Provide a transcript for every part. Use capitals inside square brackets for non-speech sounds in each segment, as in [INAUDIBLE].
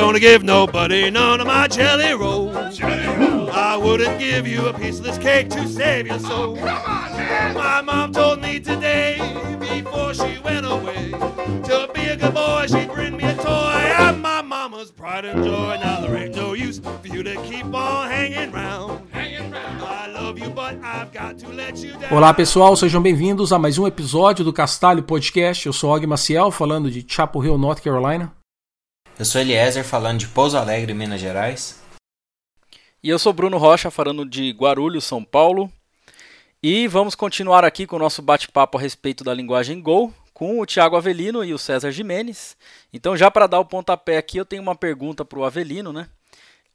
gonna give nobody none of my jelly rolls. I wouldn't give you a piece of this cake to save your soul. My mom told me today, before she went away, to be a good boy, she'd bring me a toy. I'm my mama's pride and joy. Now there ain't no use for you to keep on hanging round. I love you, but I've got to let you down. Olá pessoal, sejam bem-vindos a mais um episódio do Castalho Podcast. Eu sou Og Maciel, falando de Chapel Hill, North Carolina. Eu sou Eliezer, falando de Pouso Alegre, Minas Gerais. E eu sou Bruno Rocha, falando de Guarulhos, São Paulo. E vamos continuar aqui com o nosso bate-papo a respeito da linguagem Go, com o Thiago Avelino e o César Jimenez. Então, já para dar o pontapé aqui, eu tenho uma pergunta para o Avelino, né?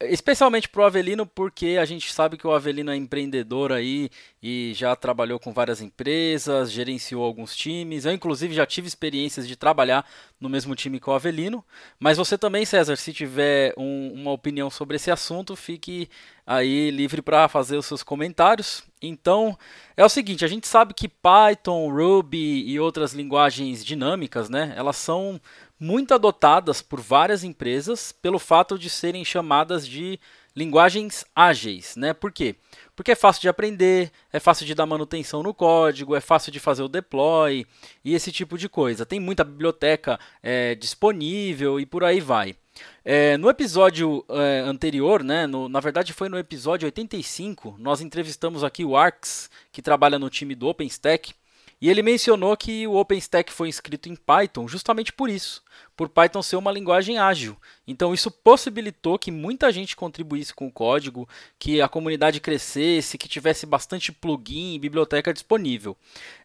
Especialmente para o Avelino, porque a gente sabe que o Avelino é empreendedor aí e já trabalhou com várias empresas, gerenciou alguns times. Eu, inclusive, já tive experiências de trabalhar no mesmo time que o Avelino. Mas você também, César, se tiver um, uma opinião sobre esse assunto, fique aí livre para fazer os seus comentários. Então, é o seguinte, a gente sabe que Python, Ruby e outras linguagens dinâmicas, né, elas são muito adotadas por várias empresas pelo fato de serem chamadas de linguagens ágeis, né? Por quê? Porque é fácil de aprender, é fácil de dar manutenção no código, é fácil de fazer o deploy e esse tipo de coisa. Tem muita biblioteca é, disponível e por aí vai. É, no episódio é, anterior, né, no, na verdade foi no episódio 85, nós entrevistamos aqui o Arx, que trabalha no time do OpenStack, e ele mencionou que o OpenStack foi escrito em Python justamente por isso, por Python ser uma linguagem ágil. Então isso possibilitou que muita gente contribuísse com o código, que a comunidade crescesse, que tivesse bastante plugin e biblioteca disponível.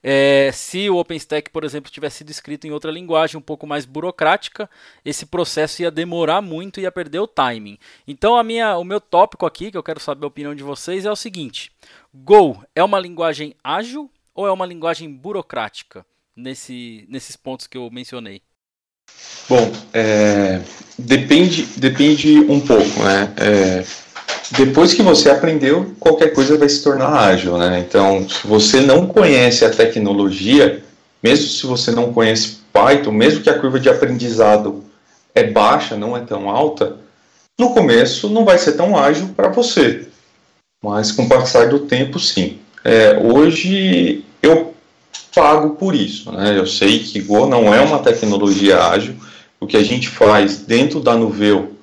É, se o OpenStack, por exemplo, tivesse sido escrito em outra linguagem um pouco mais burocrática, esse processo ia demorar muito e ia perder o timing. Então a minha, o meu tópico aqui, que eu quero saber a opinião de vocês, é o seguinte: Go é uma linguagem ágil ou é uma linguagem burocrática nesse, nesses pontos que eu mencionei? Bom, é, depende, depende um pouco, né? É, depois que você aprendeu, qualquer coisa vai se tornar ágil, né? Então, se você não conhece a tecnologia, mesmo se você não conhece Python, mesmo que a curva de aprendizado é baixa, não é tão alta, no começo não vai ser tão ágil para você, mas com o passar do tempo, sim. É, hoje eu pago por isso. Né? Eu sei que Go não é uma tecnologia ágil. O que a gente faz dentro da Nuveu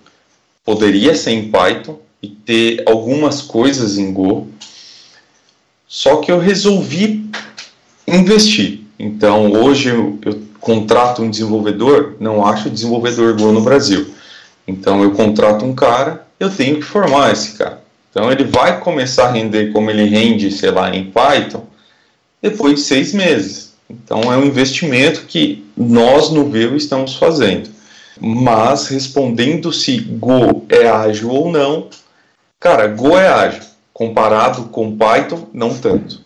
poderia ser em Python e ter algumas coisas em Go. Só que eu resolvi investir. Então hoje eu, eu contrato um desenvolvedor, não acho desenvolvedor Go no Brasil. Então eu contrato um cara, eu tenho que formar esse cara. Então ele vai começar a render como ele rende, sei lá, em Python, depois de seis meses. Então é um investimento que nós no Veo estamos fazendo. Mas respondendo se Go é ágil ou não, cara, Go é ágil. Comparado com Python, não tanto.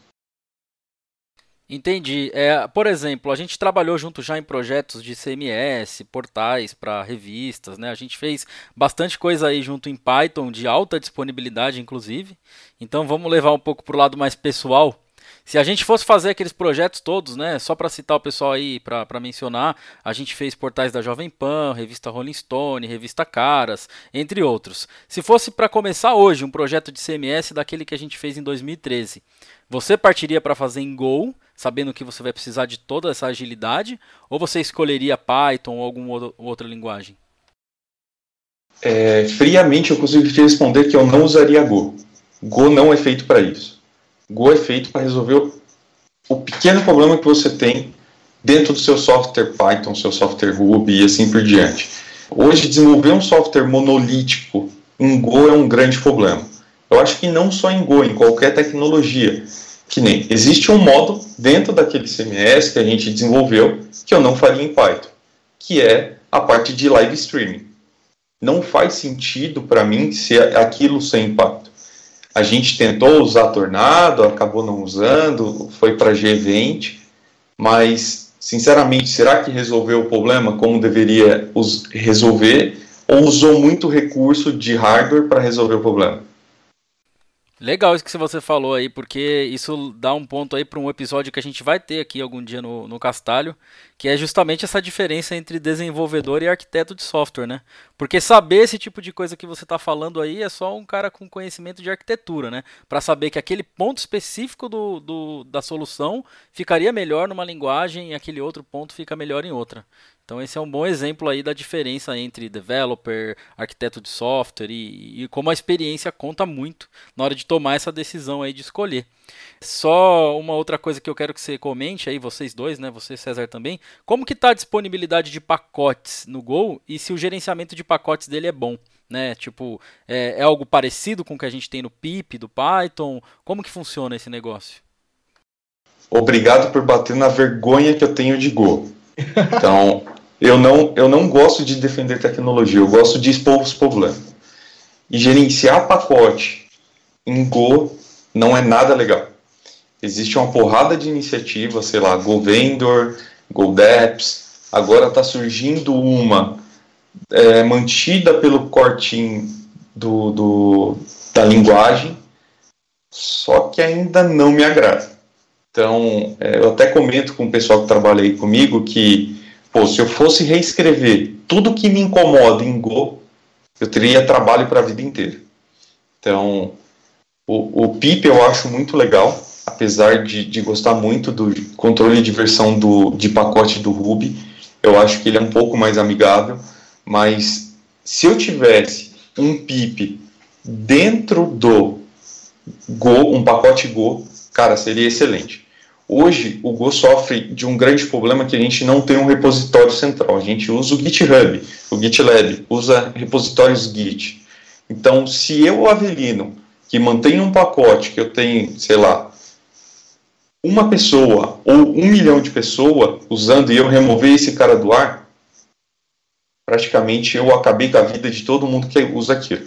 Entendi. É, por exemplo, a gente trabalhou junto já em projetos de CMS, portais para revistas, né? A gente fez bastante coisa aí junto em Python, de alta disponibilidade, inclusive. Então vamos levar um pouco para o lado mais pessoal. Se a gente fosse fazer aqueles projetos todos, né, só para citar o pessoal aí, para mencionar, a gente fez portais da Jovem Pan, revista Rolling Stone, revista Caras, entre outros. Se fosse para começar hoje um projeto de CMS daquele que a gente fez em 2013, você partiria para fazer em Go, sabendo que você vai precisar de toda essa agilidade, ou você escolheria Python ou alguma outra linguagem? É, friamente eu consigo te responder que eu não usaria Go. Go não é feito para isso. Go é feito para resolver o pequeno problema que você tem dentro do seu software Python, seu software Ruby e assim por diante. Hoje, desenvolver um software monolítico em Go é um grande problema. Eu acho que não só em Go, em qualquer tecnologia. Que nem existe um modo dentro daquele CMS que a gente desenvolveu que eu não faria em Python, que é a parte de live streaming. Não faz sentido para mim se aquilo sem Python. A gente tentou usar Tornado, acabou não usando, foi para G20, mas, sinceramente, será que resolveu o problema como deveria resolver? Ou usou muito recurso de hardware para resolver o problema? Legal isso que você falou aí, porque isso dá um ponto aí para um episódio que a gente vai ter aqui algum dia no, no Castalho, que é justamente essa diferença entre desenvolvedor e arquiteto de software, né? Porque saber esse tipo de coisa que você está falando aí é só um cara com conhecimento de arquitetura, né? Para saber que aquele ponto específico do, do, da solução ficaria melhor numa linguagem e aquele outro ponto fica melhor em outra. Então esse é um bom exemplo aí da diferença entre developer, arquiteto de software e, e, como a experiência conta muito na hora de tomar essa decisão aí de escolher. Só uma outra coisa que eu quero que você comente aí, vocês dois, né, você César também, como que está a disponibilidade de pacotes no Go e se o gerenciamento de pacotes dele é bom? Né? Tipo, é, é algo parecido com o que a gente tem no Pip, do Python? Como que funciona esse negócio? Obrigado por bater na vergonha que eu tenho de Go. Então, eu não, eu não gosto de defender tecnologia, eu gosto de expor os problemas. E gerenciar pacote em Go não é nada legal. Existe uma porrada de iniciativas, sei lá, Go Vendor, Go Dapps, agora está surgindo uma é, mantida pelo cortinho do, do, da linguagem, só que ainda não me agrada. Então, é, eu até comento com o pessoal que trabalha aí comigo que Pô, se eu fosse reescrever tudo que me incomoda em Go, eu teria trabalho para a vida inteira. Então, o, o PIP eu acho muito legal, apesar de, de gostar muito do controle de versão do, de pacote do Ruby. Eu acho que ele é um pouco mais amigável, mas se eu tivesse um PIP dentro do Go, um pacote Go, cara, seria excelente. Hoje, o Go sofre de um grande problema que a gente não tem um repositório central. A gente usa o GitHub, o GitLab, usa repositórios Git. Então, se eu, Avelino, que mantenho um pacote que eu tenho, sei lá, uma pessoa ou um milhão de pessoas usando e eu remover esse cara do ar, praticamente eu acabei com a vida de todo mundo que usa aquilo.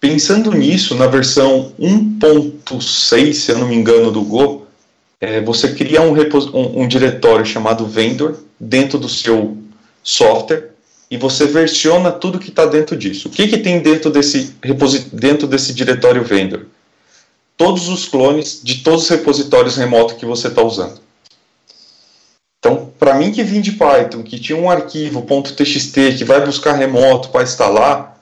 Pensando nisso, na versão 1.6, se eu não me engano, do Go, é, você cria um, um, um, diretório chamado vendor dentro do seu software e você versiona tudo que está dentro disso. O que, que tem dentro desse, dentro desse diretório vendor? Todos os clones de todos os repositórios remotos que você está usando. Então, para mim que vim de Python, que tinha um arquivo .txt que vai buscar remoto para instalar,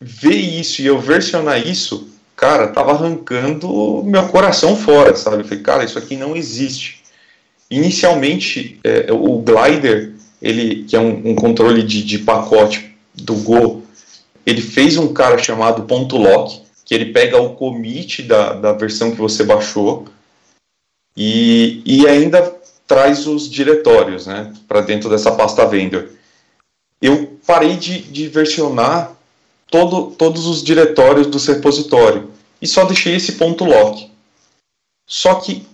ver isso e eu versionar isso, cara, tava arrancando meu coração fora, sabe? Eu falei, cara, isso aqui não existe. Inicialmente, é, o Glider, ele, que é um, um controle de, de, pacote do Go, ele fez um cara chamado .lock, que ele pega o commit da, da versão que você baixou e, e ainda traz os diretórios né, para dentro dessa pasta vendor. Eu parei de, de versionar todo, todos os diretórios do repositório e só deixei esse ponto lock. Só que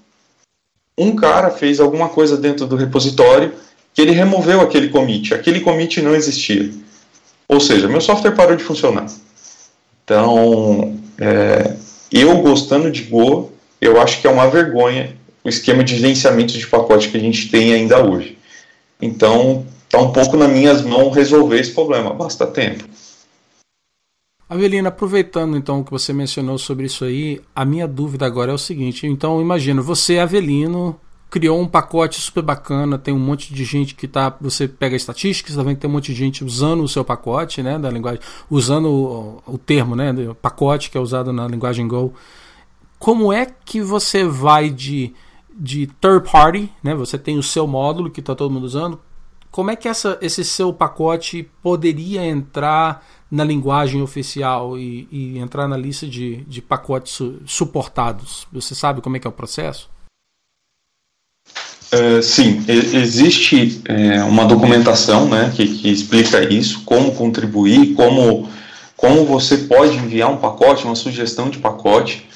um cara fez alguma coisa dentro do repositório que ele removeu aquele commit. Aquele commit não existia. Ou seja, meu software parou de funcionar. Então, é, eu gostando de Go, eu acho que é uma vergonha o esquema de gerenciamento de pacote que a gente tem ainda hoje. Então, está um pouco nas minhas mãos resolver esse problema. Basta tempo. Avelina, aproveitando então o que você mencionou sobre isso aí, a minha dúvida agora é o seguinte: então imagina, você, Avelino, criou um pacote super bacana, tem um monte de gente que tá. Você pega estatísticas, também tem um monte de gente usando o seu pacote, né? Da linguagem, usando o, o termo, né? Pacote que é usado na linguagem Go. Como é que você vai de, de third party, né? Você tem o seu módulo que está todo mundo usando. Como é que essa, esse seu pacote poderia entrar na linguagem oficial e, e entrar na lista de, de pacotes su, suportados? Você sabe como é que é o processo? Uh, sim, existe é, uma documentação né, que, que, explica isso, como contribuir, como, como você pode enviar um pacote, uma sugestão de pacote.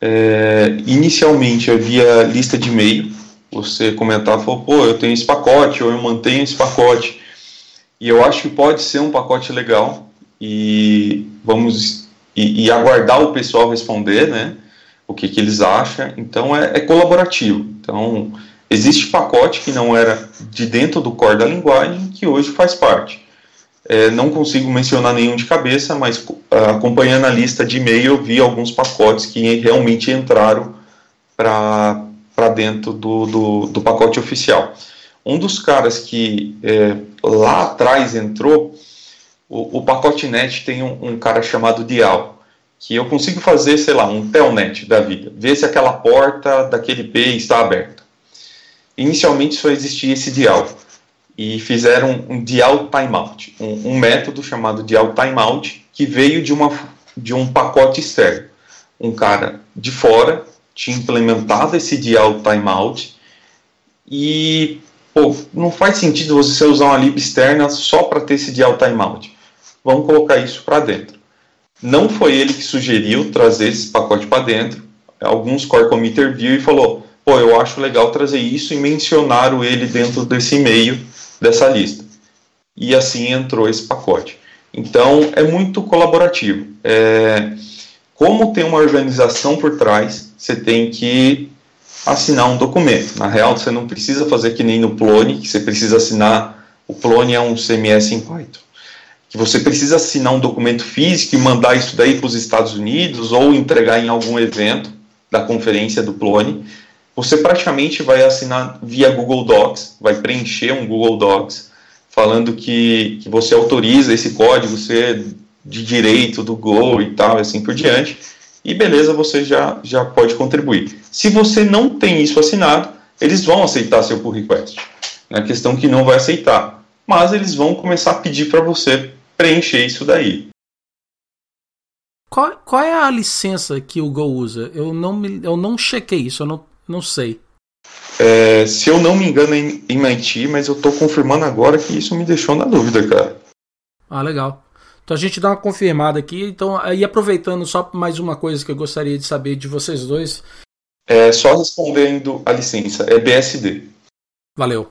É, inicialmente havia lista de e-mail, você comentava, falou, pô, eu tenho esse pacote, ou eu mantenho esse pacote. E eu acho que pode ser um pacote legal, e vamos e, e, aguardar o pessoal responder, né? O que, que eles acham. Então é, é, colaborativo. Então existe pacote que não era de dentro do core da linguagem que hoje faz parte. É, não consigo mencionar nenhum de cabeça, mas acompanhando a lista de e-mail, eu vi alguns pacotes que realmente entraram para dentro do, do, do, pacote oficial. Um dos caras que é, lá atrás entrou, o, o pacote net tem um, um, cara chamado Dial, que eu consigo fazer, sei lá, um telnet da vida, ver se aquela porta daquele IP está aberta. Inicialmente só existia esse Dial e fizeram um Dial Timeout, um, um método chamado Dial Timeout que veio de, uma, de um pacote externo. Um cara de fora tinha implementado esse Dial Timeout e pô, não faz sentido você usar uma lib externa só para ter esse Dial Timeout. Vamos colocar isso para dentro. Não foi ele que sugeriu trazer esse pacote para dentro. Alguns core committer viu e falou: pô, eu acho legal trazer isso e mencionaram ele dentro desse e-mail dessa lista. E assim entrou esse pacote. Então é muito colaborativo. É, como tem uma organização por trás, você tem que assinar um documento. Na real, você não precisa fazer que nem no Plone, que você precisa assinar. O Plone é um CMS em Python. Que você precisa assinar um documento físico e mandar isso daí para os Estados Unidos ou entregar em algum evento da conferência do Plone você praticamente vai assinar via Google Docs, vai preencher um Google Docs falando que, que você autoriza esse código ser de direito do Go e tal, assim por diante, e beleza, você já, já pode contribuir. Se você não tem isso assinado, eles vão aceitar seu pull request. Na é questão que não vai aceitar, mas eles vão começar a pedir para você preencher isso daí. Qual, qual é a licença que o Go usa? Eu não, me, eu não chequei isso, eu não não sei. É, se eu não me engano, é em MIT, mas eu tô confirmando agora que isso me deixou na dúvida, cara. Ah, legal. Então a gente dá uma confirmada aqui. Então, aí aproveitando só mais uma coisa que eu gostaria de saber de vocês dois. É só respondendo a licença, é BSD. Valeu.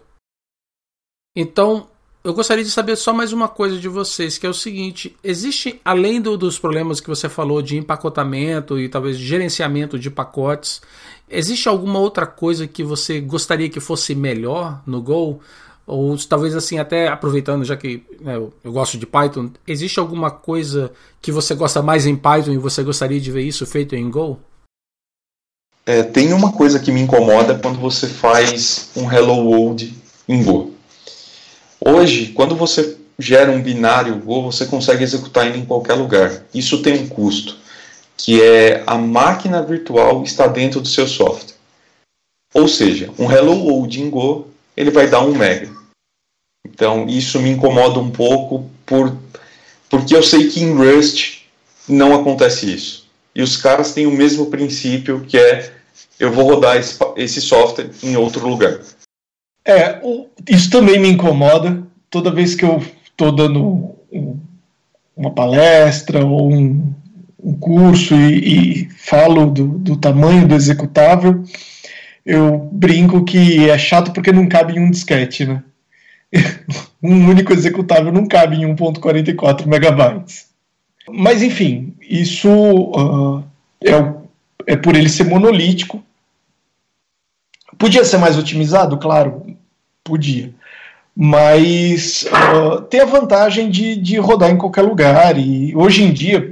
Então, eu gostaria de saber só mais uma coisa de vocês, que é o seguinte: existe, além do, dos problemas que você falou de empacotamento e talvez gerenciamento de pacotes, existe alguma outra coisa que você gostaria que fosse melhor no Go? Ou talvez assim, até aproveitando, já que né, eu, eu gosto de Python, existe alguma coisa que você gosta mais em Python e você gostaria de ver isso feito em Go? É, tem uma coisa que me incomoda quando você faz um Hello World em Go. Hoje, quando você gera um binário Go, você consegue executar ele em qualquer lugar. Isso tem um custo, que é a máquina virtual está dentro do seu software. Ou seja, um Hello World em Go, ele vai dar um mega. Então, isso me incomoda um pouco por, porque eu sei que em Rust não acontece isso. E os caras têm o mesmo princípio que é eu vou rodar esse, esse software em outro lugar. É, isso também me incomoda. Toda vez que eu estou dando uma palestra ou um, um curso e, e falo do, do, tamanho do executável, eu brinco que é chato porque não cabe em um disquete, né? [LAUGHS] um único executável não cabe em 1.44 megabytes. Mas enfim, isso uh, é, é por ele ser monolítico Podia ser mais otimizado? Claro, podia. Mas uh, tem a vantagem de, de rodar em qualquer lugar. E hoje em dia,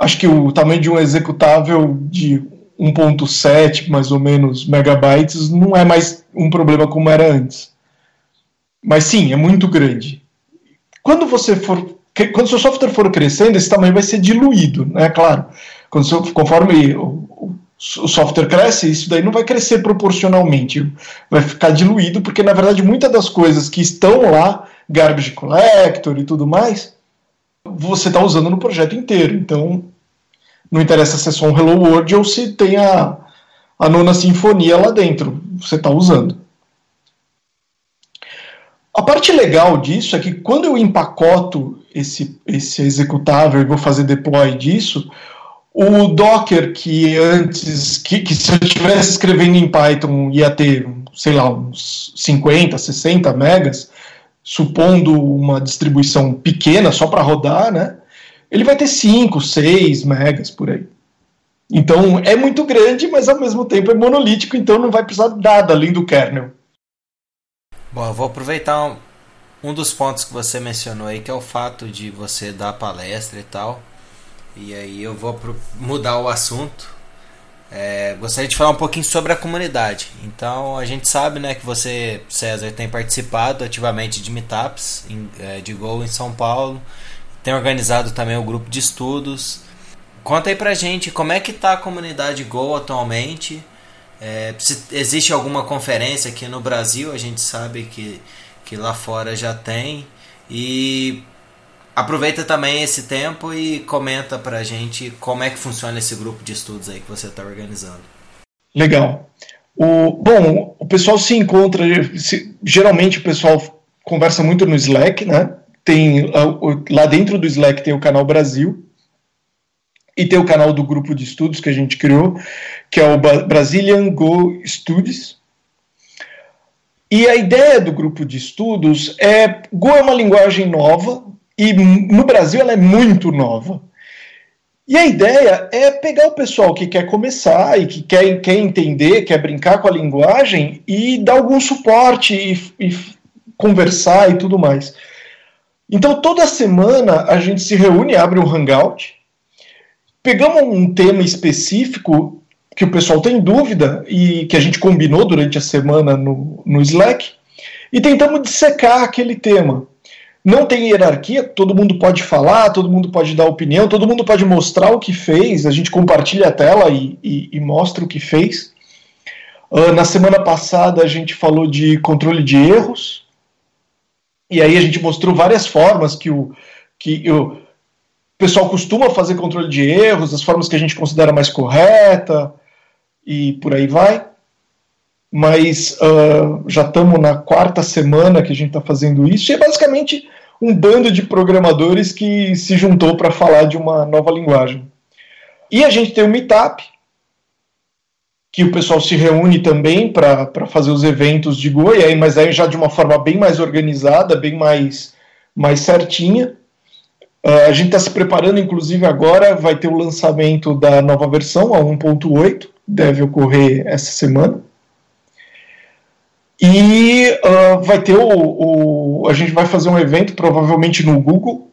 acho que o tamanho de um executável de 1.7 mais ou menos megabytes não é mais um problema como era antes. Mas sim, é muito grande. Quando você for quando seu software for crescendo, esse tamanho vai ser diluído, né? Claro. Quando, conforme o software cresce, isso daí não vai crescer proporcionalmente, vai ficar diluído, porque na verdade muitas das coisas que estão lá, garbage collector e tudo mais, você está usando no projeto inteiro. Então, não interessa se é só um Hello World ou se tem a, a nona sinfonia lá dentro, você está usando. A parte legal disso é que quando eu empacoto esse, esse executável e vou fazer deploy disso, o Docker, que antes, que, que se eu estivesse escrevendo em Python ia ter, sei lá, uns 50, 60 megas, supondo uma distribuição pequena só para rodar, né? Ele vai ter 5, 6 megas por aí. Então é muito grande, mas ao mesmo tempo é monolítico, então não vai precisar de nada além do kernel. Bom, eu vou aproveitar um dos pontos que você mencionou aí, que é o fato de você dar palestra e tal. E aí eu vou mudar o assunto. É, gostaria de falar um pouquinho sobre a comunidade. Então a gente sabe né, que você, César, tem participado ativamente de meetups em, é, de Go em São Paulo. Tem organizado também o grupo de estudos. Conta aí pra gente como é que tá a comunidade Go atualmente. É, se existe alguma conferência aqui no Brasil, a gente sabe que, que lá fora já tem. E aproveita também esse tempo e comenta pra gente como é que funciona esse grupo de estudos aí que você está organizando. Legal. O, bom, o pessoal se encontra, se, geralmente o pessoal conversa muito no Slack, né? Tem lá dentro do Slack tem o canal Brasil e tem o canal do grupo de estudos que a gente criou, que é o Brazilian Go Studies. E a ideia do grupo de estudos é Go é uma linguagem nova, e no Brasil ela é muito nova. E a ideia é pegar o pessoal que quer começar e que quer, quer entender, quer brincar com a linguagem e dar algum suporte e, e conversar e tudo mais. Então toda semana a gente se reúne, abre um hangout, pegamos um tema específico que o pessoal tem dúvida e que a gente combinou durante a semana no, no Slack e tentamos dissecar aquele tema. Não tem hierarquia, todo mundo pode falar, todo mundo pode dar opinião, todo mundo pode mostrar o que fez, a gente compartilha a tela e, e, e mostra o que fez. Uh, na semana passada a gente falou de controle de erros, e aí a gente mostrou várias formas que o, que o pessoal costuma fazer controle de erros, as formas que a gente considera mais correta, e por aí vai mas uh, já estamos na quarta semana que a gente está fazendo isso, e é basicamente um bando de programadores que se juntou para falar de uma nova linguagem. E a gente tem o Meetup, que o pessoal se reúne também para fazer os eventos de Go, mas aí já de uma forma bem mais organizada, bem mais, mais certinha. Uh, a gente está se preparando, inclusive agora vai ter o lançamento da nova versão, a 1.8, deve ocorrer essa semana. E uh, vai ter o, o, A gente vai fazer um evento, provavelmente no Google.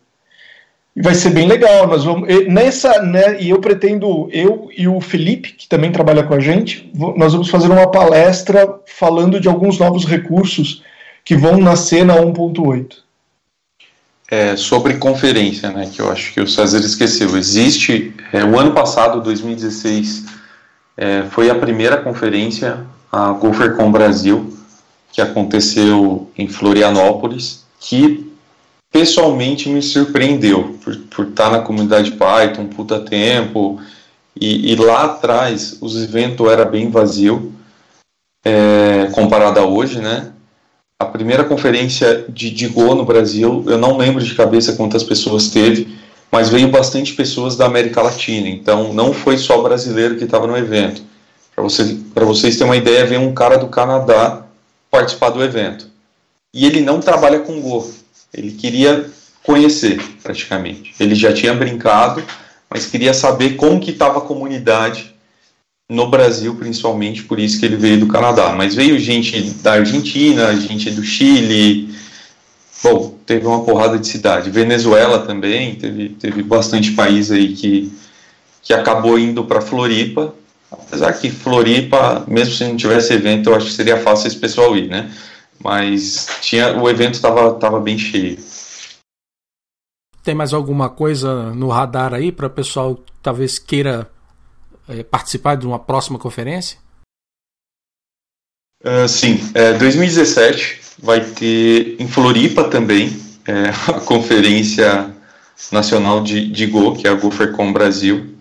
E vai ser bem legal. Nós vamos. Nessa, né, e eu pretendo, eu e o Felipe, que também trabalha com a gente, nós vamos fazer uma palestra falando de alguns novos recursos que vão nascer na 1.8. É, sobre conferência, né, que eu acho que o César esqueceu. Existe, é, o ano passado, 2016, é, foi a primeira conferência, a GopherCon Brasil, que aconteceu em Florianópolis, que pessoalmente me surpreendeu por, por estar na comunidade Python puta tempo e, e lá atrás os eventos era bem vazio é, comparado a hoje, né? A primeira conferência de, Go no Brasil, eu não lembro de cabeça quantas pessoas teve, mas veio bastante pessoas da América Latina, então não foi só brasileiro que estava no evento. Para você, vocês terem uma ideia, veio um cara do Canadá participar do evento. E ele não trabalha com Go. Ele queria conhecer, praticamente. Ele já tinha brincado, mas queria saber como que estava a comunidade no Brasil, principalmente, por isso que ele veio do Canadá. Mas veio gente da Argentina, gente do Chile, bom, teve uma porrada de cidade. Venezuela também, teve, teve bastante país aí que, que acabou indo para Floripa Apesar que Floripa, mesmo se não tivesse evento, eu acho que seria fácil esse pessoal ir, né? Mas tinha, o evento estava tava bem cheio. Tem mais alguma coisa no radar aí para o pessoal talvez queira é, participar de uma próxima conferência? Uh, sim, é, 2017 vai ter em Floripa também é, [LAUGHS] a conferência nacional de, de Go, que é a GoFercom Brasil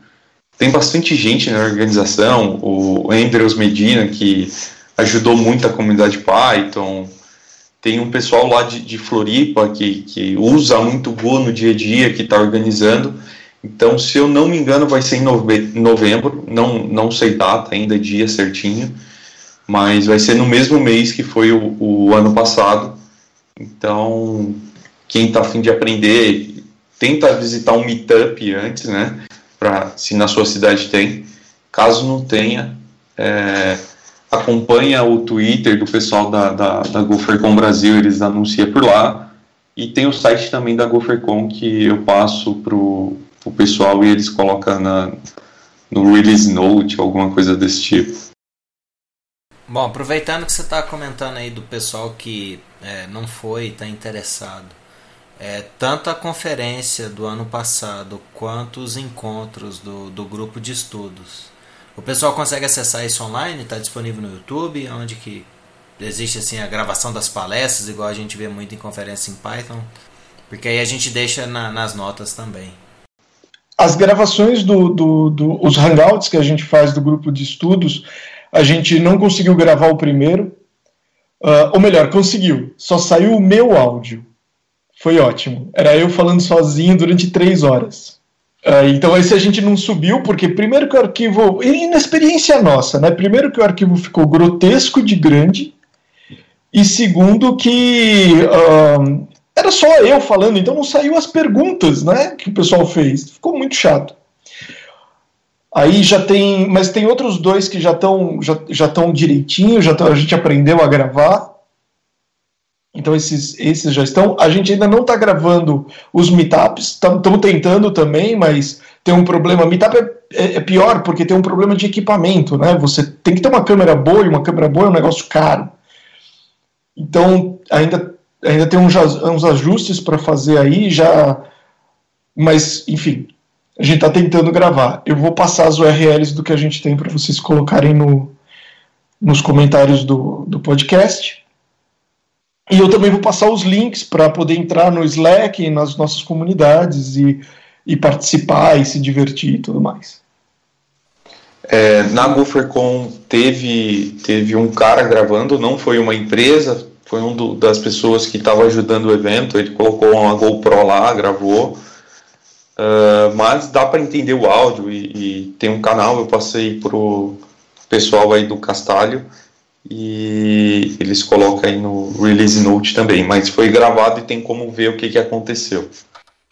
tem bastante gente na organização, o Andrews Medina, que ajudou muito a comunidade Python, tem um pessoal lá de, de Floripa que, que usa muito Go no dia a dia, que está organizando. Então, se eu não me engano, vai ser em novembro, não, não sei data ainda, dia certinho, mas vai ser no mesmo mês que foi o, o ano passado. Então, quem está afim de aprender, tenta visitar um meetup antes, né? para se na sua cidade tem. Caso não tenha, é, acompanha o Twitter do pessoal da, da, da GopherCon Brasil, eles anunciam por lá. E tem o site também da GopherCon que eu passo pro, pro pessoal e eles colocam na, no release note, alguma coisa desse tipo. Bom, aproveitando que você está comentando aí do pessoal que é, não foi, está interessado, é, tanto a conferência do ano passado quanto os encontros do, do grupo de estudos, o pessoal consegue acessar isso online? Está disponível no YouTube, onde que existe assim a gravação das palestras, igual a gente vê muito em conferência em Python, porque aí a gente deixa na, nas notas também. As gravações do, do, do, hangouts que a gente faz do grupo de estudos, a gente não conseguiu gravar o primeiro, uh, ou melhor, conseguiu, só saiu o meu áudio. Foi ótimo. Era eu falando sozinho durante três horas. Uh, então esse a gente não subiu, porque primeiro que o arquivo. Inexperiência nossa, né? Primeiro que o arquivo ficou grotesco de grande, e segundo que uh, era só eu falando, então não saiu as perguntas né, que o pessoal fez. Ficou muito chato. Aí já tem, mas tem outros dois que já estão já, já direitinho, já tão, a gente aprendeu a gravar. Então esses, esses já estão. A gente ainda não está gravando os meetups, estamos tentando também, mas tem um problema. Meetup é, é, é, pior porque tem um problema de equipamento, né? Você tem que ter uma câmera boa e uma câmera boa é um negócio caro. Então ainda, ainda tem uns, uns ajustes para fazer aí, já. Mas, enfim, a gente está tentando gravar. Eu vou passar as URLs do que a gente tem para vocês colocarem no, nos comentários do, do podcast. E eu também vou passar os links para poder entrar no Slack, nas nossas comunidades e, e participar e se divertir e tudo mais. É, na GopherCon teve, teve um cara gravando, não foi uma empresa, foi um do, das pessoas que estava ajudando o evento. Ele colocou uma GoPro lá, gravou. Uh, mas dá para entender o áudio e, e, tem um canal, eu passei pro pessoal aí do Castalho e eles colocam aí no release note também, mas foi gravado e tem como ver o que, que aconteceu.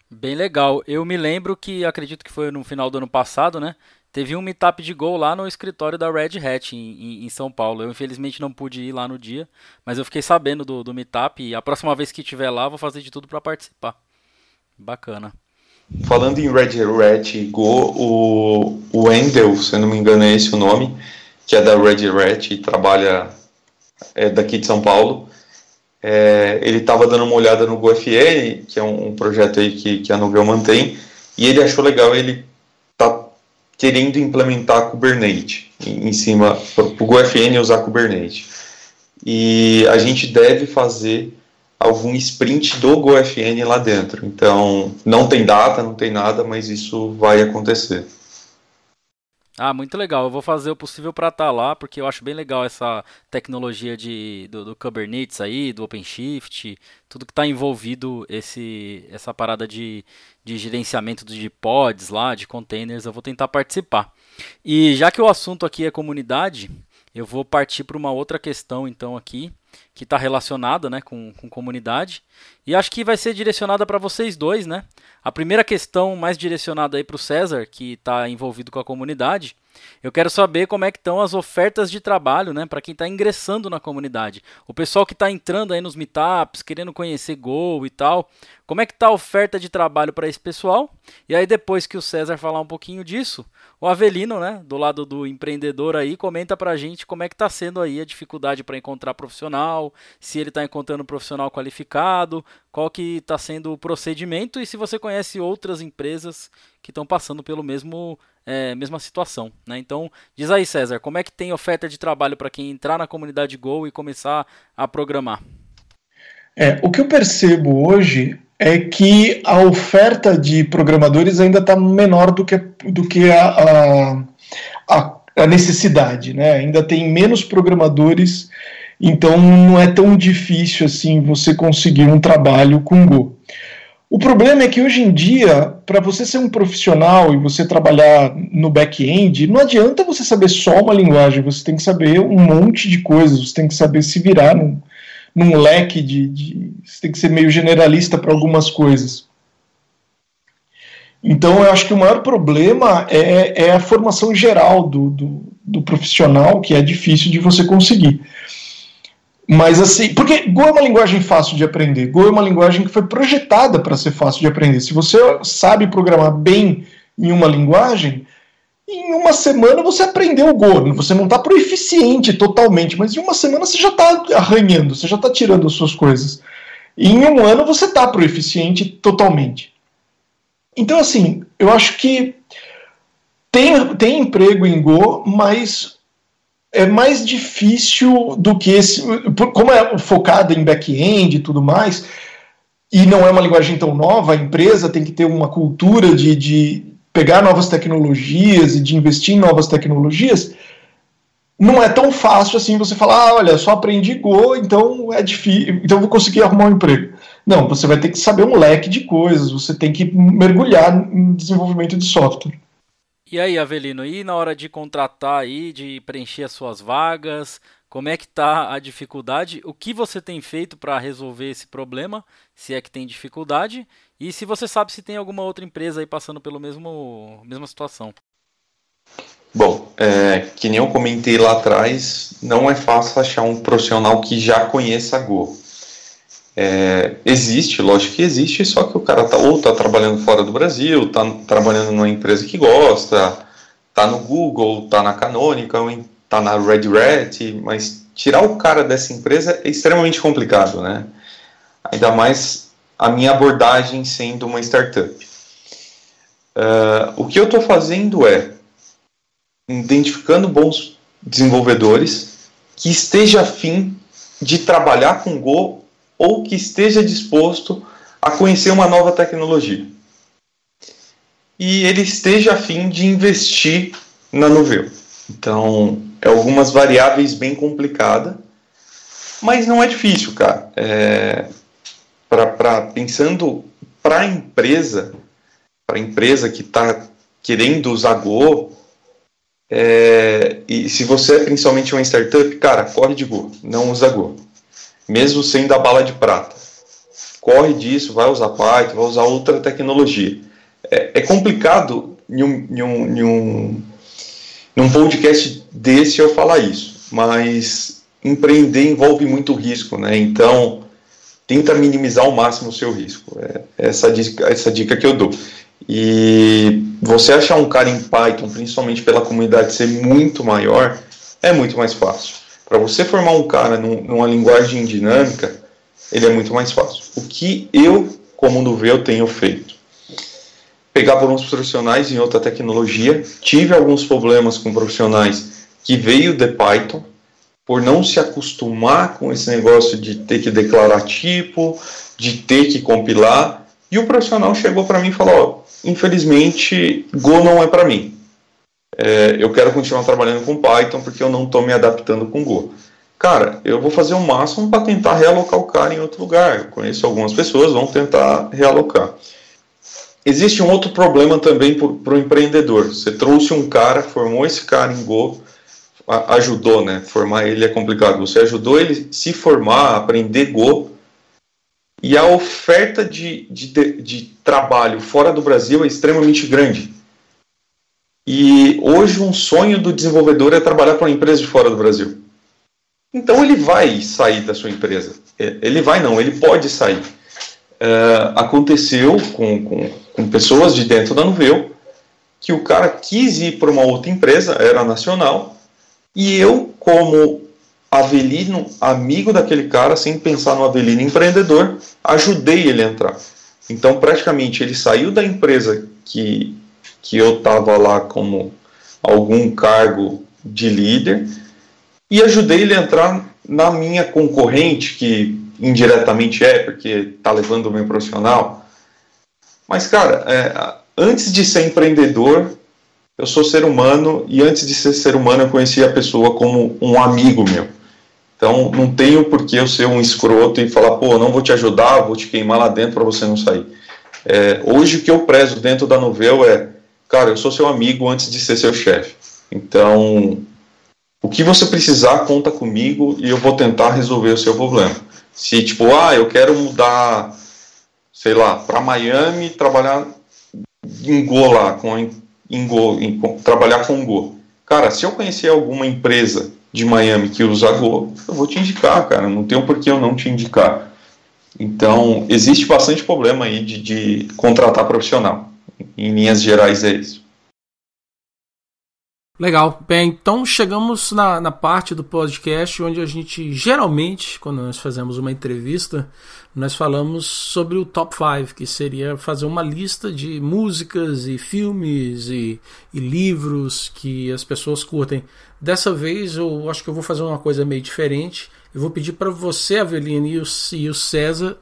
Bem legal. Eu me lembro que acredito que foi no final do ano passado, né? Teve um meetup de Gol lá no escritório da Red Hat em, em, São Paulo. Eu infelizmente não pude ir lá no dia, mas eu fiquei sabendo do, do meetup e a próxima vez que estiver lá vou fazer de tudo para participar. Bacana. Falando em Red Hat Go, o, o Wendel, se eu não me engano é esse o nome, que é da Red Hat e trabalha é, daqui de São Paulo, é, ele estava dando uma olhada no GoFN, que é um, um, projeto aí que, que a Novell mantém, e ele achou legal, ele tá querendo implementar Kubernetes em, em cima, para o GoFN usar Kubernetes. E a gente deve fazer algum sprint do GoFN lá dentro. Então, não tem data, não tem nada, mas isso vai acontecer. Ah, muito legal. Eu vou fazer o possível para estar tá lá, porque eu acho bem legal essa tecnologia de, do, do Kubernetes aí, do OpenShift, tudo que está envolvido esse, essa parada de, de gerenciamento de pods lá, de containers. Eu vou tentar participar. E já que o assunto aqui é comunidade, eu vou partir para uma outra questão então aqui, que está relacionada né, com, com comunidade. E acho que vai ser direcionada para vocês dois, né? A primeira questão mais direcionada para o César, que está envolvido com a comunidade, eu quero saber como é que estão as ofertas de trabalho, né, para quem está ingressando na comunidade. O pessoal que está entrando aí nos meetups, querendo conhecer Go e tal, como é que está a oferta de trabalho para esse pessoal? E aí depois que o César falar um pouquinho disso, o Avelino, né, do lado do empreendedor aí, comenta para a gente como é que está sendo aí a dificuldade para encontrar profissional, se ele está encontrando profissional qualificado, qual que está sendo o procedimento e se você conhece outras empresas que estão passando pelo mesmo é, mesma situação. Né? Então, diz aí, César, como é que tem oferta de trabalho para quem entrar na comunidade Go e começar a programar? É, o que eu percebo hoje é que a oferta de programadores ainda está menor do que, do que a, a, a necessidade. Né? Ainda tem menos programadores então não é tão difícil assim você conseguir um trabalho com Go. O problema é que hoje em dia, para você ser um profissional e você trabalhar no back-end, não adianta você saber só uma linguagem, você tem que saber um monte de coisas, você tem que saber se virar num, num leque de, de. Você tem que ser meio generalista para algumas coisas. Então, eu acho que o maior problema é, é a formação geral do, do, do profissional, que é difícil de você conseguir. Mas assim, porque Go é uma linguagem fácil de aprender. Go é uma linguagem que foi projetada para ser fácil de aprender. Se você sabe programar bem em uma linguagem, em uma semana você aprendeu o Go. Você não está proeficiente totalmente, mas em uma semana você já está arranhando, você já está tirando as suas coisas. E em um ano você está proeficiente totalmente. Então, assim, eu acho que tem, tem emprego em Go, mas é mais difícil do que esse. Como é focada em back-end e tudo mais, e não é uma linguagem tão nova, a empresa tem que ter uma cultura de, de pegar novas tecnologias e de investir em novas tecnologias. Não é tão fácil assim você falar, ah, olha, só aprendi Go, então é difícil, então vou conseguir arrumar um emprego. Não, você vai ter que saber um leque de coisas, você tem que mergulhar em desenvolvimento de software. E aí, Avelino, e na hora de contratar aí, de preencher as suas vagas, como é que tá a dificuldade? O que você tem feito para resolver esse problema, se é que tem dificuldade? E se você sabe se tem alguma outra empresa aí passando mesmo mesma situação? Bom, é, que nem eu comentei lá atrás, não é fácil achar um profissional que já conheça Go. É, existe, lógico que existe, só que o cara tá, ou está trabalhando fora do Brasil, está trabalhando numa empresa que gosta, está no Google, está na Canonical, está na Red Hat, mas tirar o cara dessa empresa é extremamente complicado, né? Ainda mais a minha abordagem sendo uma startup. Uh, o que eu estou fazendo é identificando bons desenvolvedores que esteja afim de trabalhar com Go ou que esteja disposto a conhecer uma nova tecnologia. E ele esteja afim de investir na Nuveu. Então, é algumas variáveis bem complicadas, mas não é difícil, cara. É, pra, pra, pensando para a empresa, para a empresa que está querendo usar Go, é, e se você é principalmente uma startup, cara, corre de Go, não usa Go mesmo sendo a bala de prata. Corre disso, vai usar Python, vai usar outra tecnologia. É, é complicado em um, em, um, em, um, em um podcast desse eu falar isso, mas empreender envolve muito risco, né? Então, tenta minimizar ao máximo o seu risco. É essa dica, essa dica que eu dou. E você achar um cara em Python, principalmente pela comunidade ser muito maior, é muito mais fácil. Para você formar um cara num, numa linguagem dinâmica, ele é muito mais fácil. O que eu, como Nuveu, tenho feito? Pegar bons profissionais em outra tecnologia. Tive alguns problemas com profissionais que veio de Python, por não se acostumar com esse negócio de ter que declarar tipo, de ter que compilar. E o profissional chegou para mim e falou: infelizmente, Go não é para mim é, eu quero continuar trabalhando com Python porque eu não estou me adaptando com Go. Cara, eu vou fazer o máximo para tentar realocar o cara em outro lugar. Eu conheço algumas pessoas, vão tentar realocar. Existe um outro problema também para o empreendedor. Você trouxe um cara, formou esse cara em Go, ajudou, né? Formar ele é complicado. Você ajudou ele se formar, aprender Go, e a oferta de, de, de trabalho fora do Brasil é extremamente grande. E hoje um sonho do desenvolvedor é trabalhar para uma empresa de fora do Brasil. Então ele vai sair da sua empresa. É, ele vai não, ele pode sair. Uh, aconteceu com, com, com, pessoas de dentro da Nuveu que o cara quis ir para uma outra empresa, era nacional, e eu, como Avelino, amigo daquele cara, sem pensar no Avelino empreendedor, ajudei ele a entrar. Então, praticamente, ele saiu da empresa que que eu estava lá como algum cargo de líder e ajudei ele a entrar na minha concorrente, que indiretamente é, porque está levando o meu profissional. Mas, cara, é, antes de ser empreendedor, eu sou ser humano e antes de ser ser humano eu conheci a pessoa como um amigo meu. Então não tenho por que eu ser um escroto e falar, pô, não vou te ajudar, vou te queimar lá dentro para você não sair. É, hoje o que eu prezo dentro da Novel é cara, eu sou seu amigo antes de ser seu chefe. Então, o que você precisar, conta comigo e eu vou tentar resolver o seu problema. Se, tipo, ah, eu quero mudar, sei lá, para Miami trabalhar em Go lá, com, em Go, em, trabalhar com Go. Cara, se eu conhecer alguma empresa de Miami que usa Go, eu vou te indicar, cara. Não tem por que eu não te indicar. Então, existe bastante problema aí de, de contratar profissional. Em linhas gerais, é isso. Legal. Bem, então chegamos na, na parte do podcast onde a gente geralmente, quando nós fazemos uma entrevista, nós falamos sobre o top 5, que seria fazer uma lista de músicas e filmes e, e livros que as pessoas curtem. Dessa vez eu acho que eu vou fazer uma coisa meio diferente. Eu vou pedir para você, Avelina, e o, e o César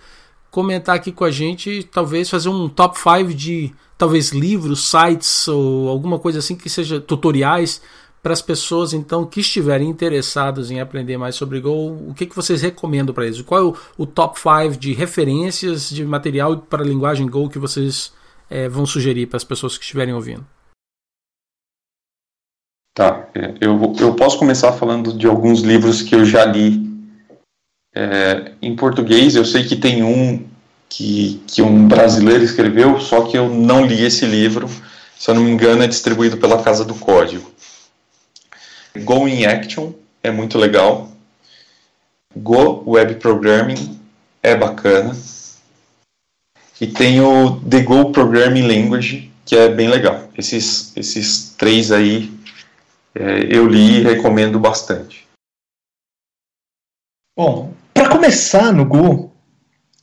comentar aqui com a gente, talvez fazer um top 5 de talvez livros, sites ou alguma coisa assim que seja tutoriais para as pessoas então que estiverem interessados em aprender mais sobre Go, o que, que vocês recomendam para eles? Qual é o, o top 5 de referências de material para a linguagem Go que vocês é, vão sugerir para as pessoas que estiverem ouvindo? Tá, é, eu, eu posso começar falando de alguns livros que eu já li é, em português. Eu sei que tem um que, que um brasileiro escreveu, só que eu não li esse livro. Se eu não me engano, é distribuído pela Casa do Código. Go in Action é muito legal. Go Web Programming é bacana. E tem o The Go Programming Language, que é bem legal. Esses, esses três aí é, eu li e recomendo bastante. Bom, para começar no Go,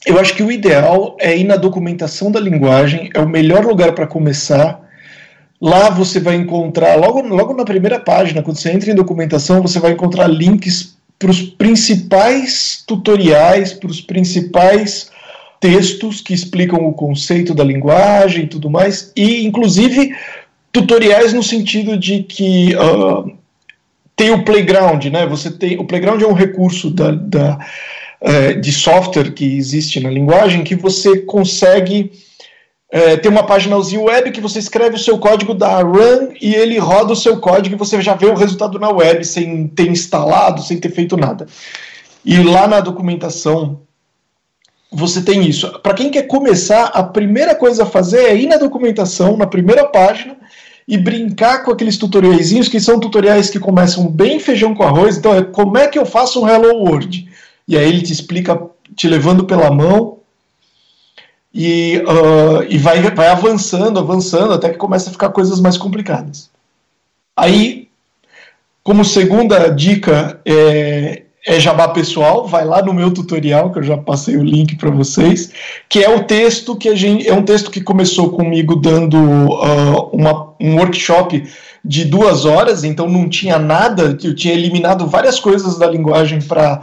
eu acho que o ideal é ir na documentação da linguagem, é o melhor lugar para começar. Lá você vai encontrar, logo, logo na primeira página, quando você entra em documentação, você vai encontrar links para os principais tutoriais, para os principais textos que explicam o conceito da linguagem e tudo mais, e inclusive tutoriais no sentido de que uh, tem o playground, né? Você tem o playground é um recurso da, da é, de software que existe na linguagem que você consegue é, ter uma páginazinha web que você escreve o seu código da run e ele roda o seu código e você já vê o resultado na web sem ter instalado, sem ter feito nada. E lá na documentação você tem isso. Para quem quer começar, a primeira coisa a fazer é ir na documentação, na primeira página, e brincar com aqueles tutoriaizinhos que são tutoriais que começam bem feijão com arroz. Então, é como é que eu faço um Hello World? E aí ele te explica, te levando pela mão, e, uh, e vai, vai avançando, avançando, até que começa a ficar coisas mais complicadas. Aí, como segunda dica, é, é jabá pessoal, vai lá no meu tutorial, que eu já passei o link para vocês, que é o texto que a gente. É um texto que começou comigo dando uh, uma, um workshop de duas horas, então não tinha nada, eu tinha eliminado várias coisas da linguagem para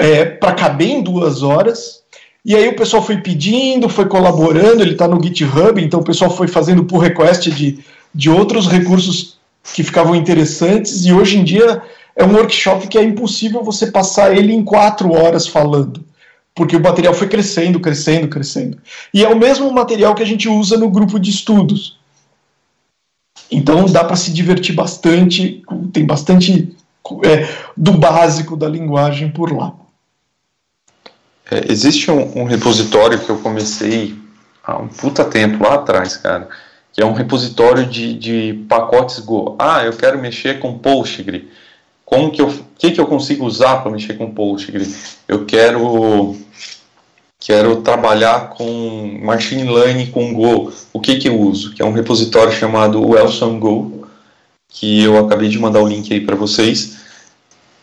é, para caber em duas horas. E aí o pessoal foi pedindo, foi colaborando, ele está no GitHub, então o pessoal foi fazendo pull request de, de outros recursos que ficavam interessantes, e hoje em dia é um workshop que é impossível você passar ele em quatro horas falando, porque o material foi crescendo, crescendo, crescendo. E é o mesmo material que a gente usa no grupo de estudos. Então dá para se divertir bastante, tem bastante é, do básico da linguagem por lá. É, existe um, um, repositório que eu comecei há um puta tempo lá atrás, cara, que é um repositório de, de pacotes Go. Ah, eu quero mexer com Postgre. Como que eu, que que eu consigo usar para mexer com Postgre? Eu quero quero trabalhar com machine learning com Go. O que que eu uso? Que é um repositório chamado Wilson Go, que eu acabei de mandar o link aí para vocês.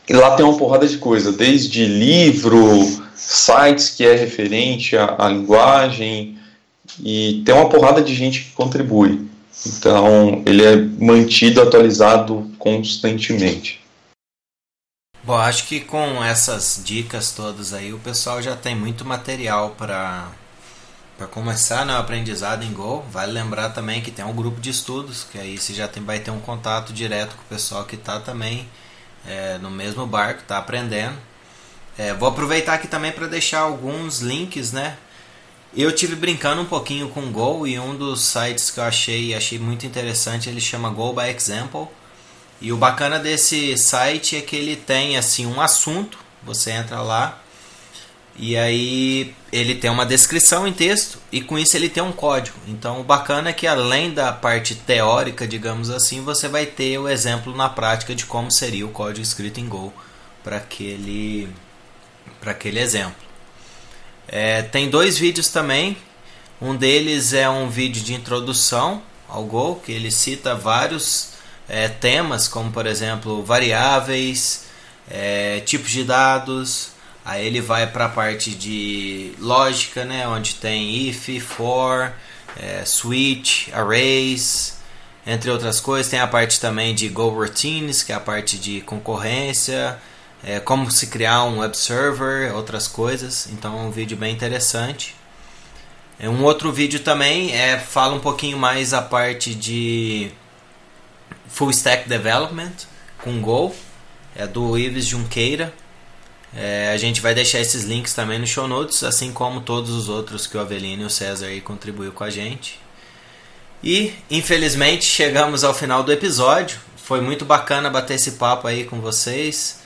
E lá tem uma porrada de coisa, desde livro, sites que é referente à, à linguagem e tem uma porrada de gente que contribui. Então ele é mantido atualizado constantemente. Bom, acho que com essas dicas todas aí o pessoal já tem muito material para para começar no né, aprendizado em Go. Vale lembrar também que tem um grupo de estudos, que aí você já tem, vai ter um contato direto com o pessoal que está também é, no mesmo barco, está aprendendo. É, vou aproveitar aqui também para deixar alguns links, né? Eu tive brincando um pouquinho com Go e um dos sites que eu achei achei muito interessante ele chama Go by Example. E o bacana desse site é que ele tem assim um assunto, você entra lá E aí ele tem uma descrição em texto e com isso ele tem um código. Então o bacana é que além da parte teórica, digamos assim, você vai ter o exemplo na prática de como seria o código escrito em Go para aquele, para aquele exemplo. É, tem dois vídeos também. Um deles é um vídeo de introdução ao Go, que ele cita vários é, temas, como por exemplo variáveis, é, tipos de dados, Aí ele vai para a parte de lógica, né, onde tem if, for, é, switch, arrays, entre outras coisas. Tem a parte também de Go Routines, que é a parte de concorrência, é, como se criar um web server, outras coisas. Então é um vídeo bem interessante. É, um outro vídeo também é fala um pouquinho mais a parte de full stack development com Go, é do Ives Junqueira. É, a gente vai deixar esses links também no show notes, assim como todos os outros que o Avelino e o César aí contribuiu com a gente. E infelizmente chegamos ao final do episódio. Foi muito bacana bater esse papo aí com vocês,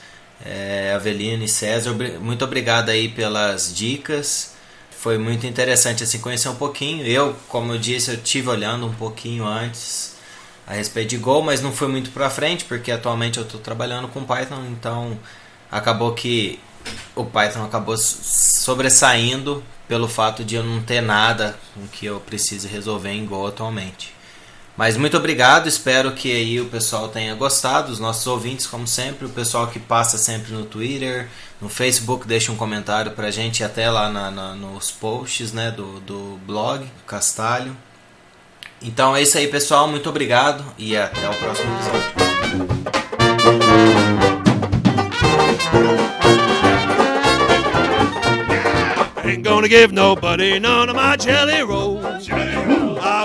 é, Avelino e César. Muito obrigado aí pelas dicas. Foi muito interessante assim conhecer um pouquinho. Eu, como eu disse, eu tive olhando um pouquinho antes a respeito de Go, mas não foi muito para frente porque atualmente eu estou trabalhando com Python, então acabou que o Python acabou sobressaindo pelo fato de eu não ter nada com que eu precise resolver em Go atualmente. Mas muito obrigado, espero que aí o pessoal tenha gostado, os nossos ouvintes, como sempre, o pessoal que passa sempre no Twitter, no Facebook, deixa um comentário pra gente até lá na, na, nos posts né, do, do blog, Castalho. Então é isso aí, pessoal, muito obrigado e até o próximo episódio.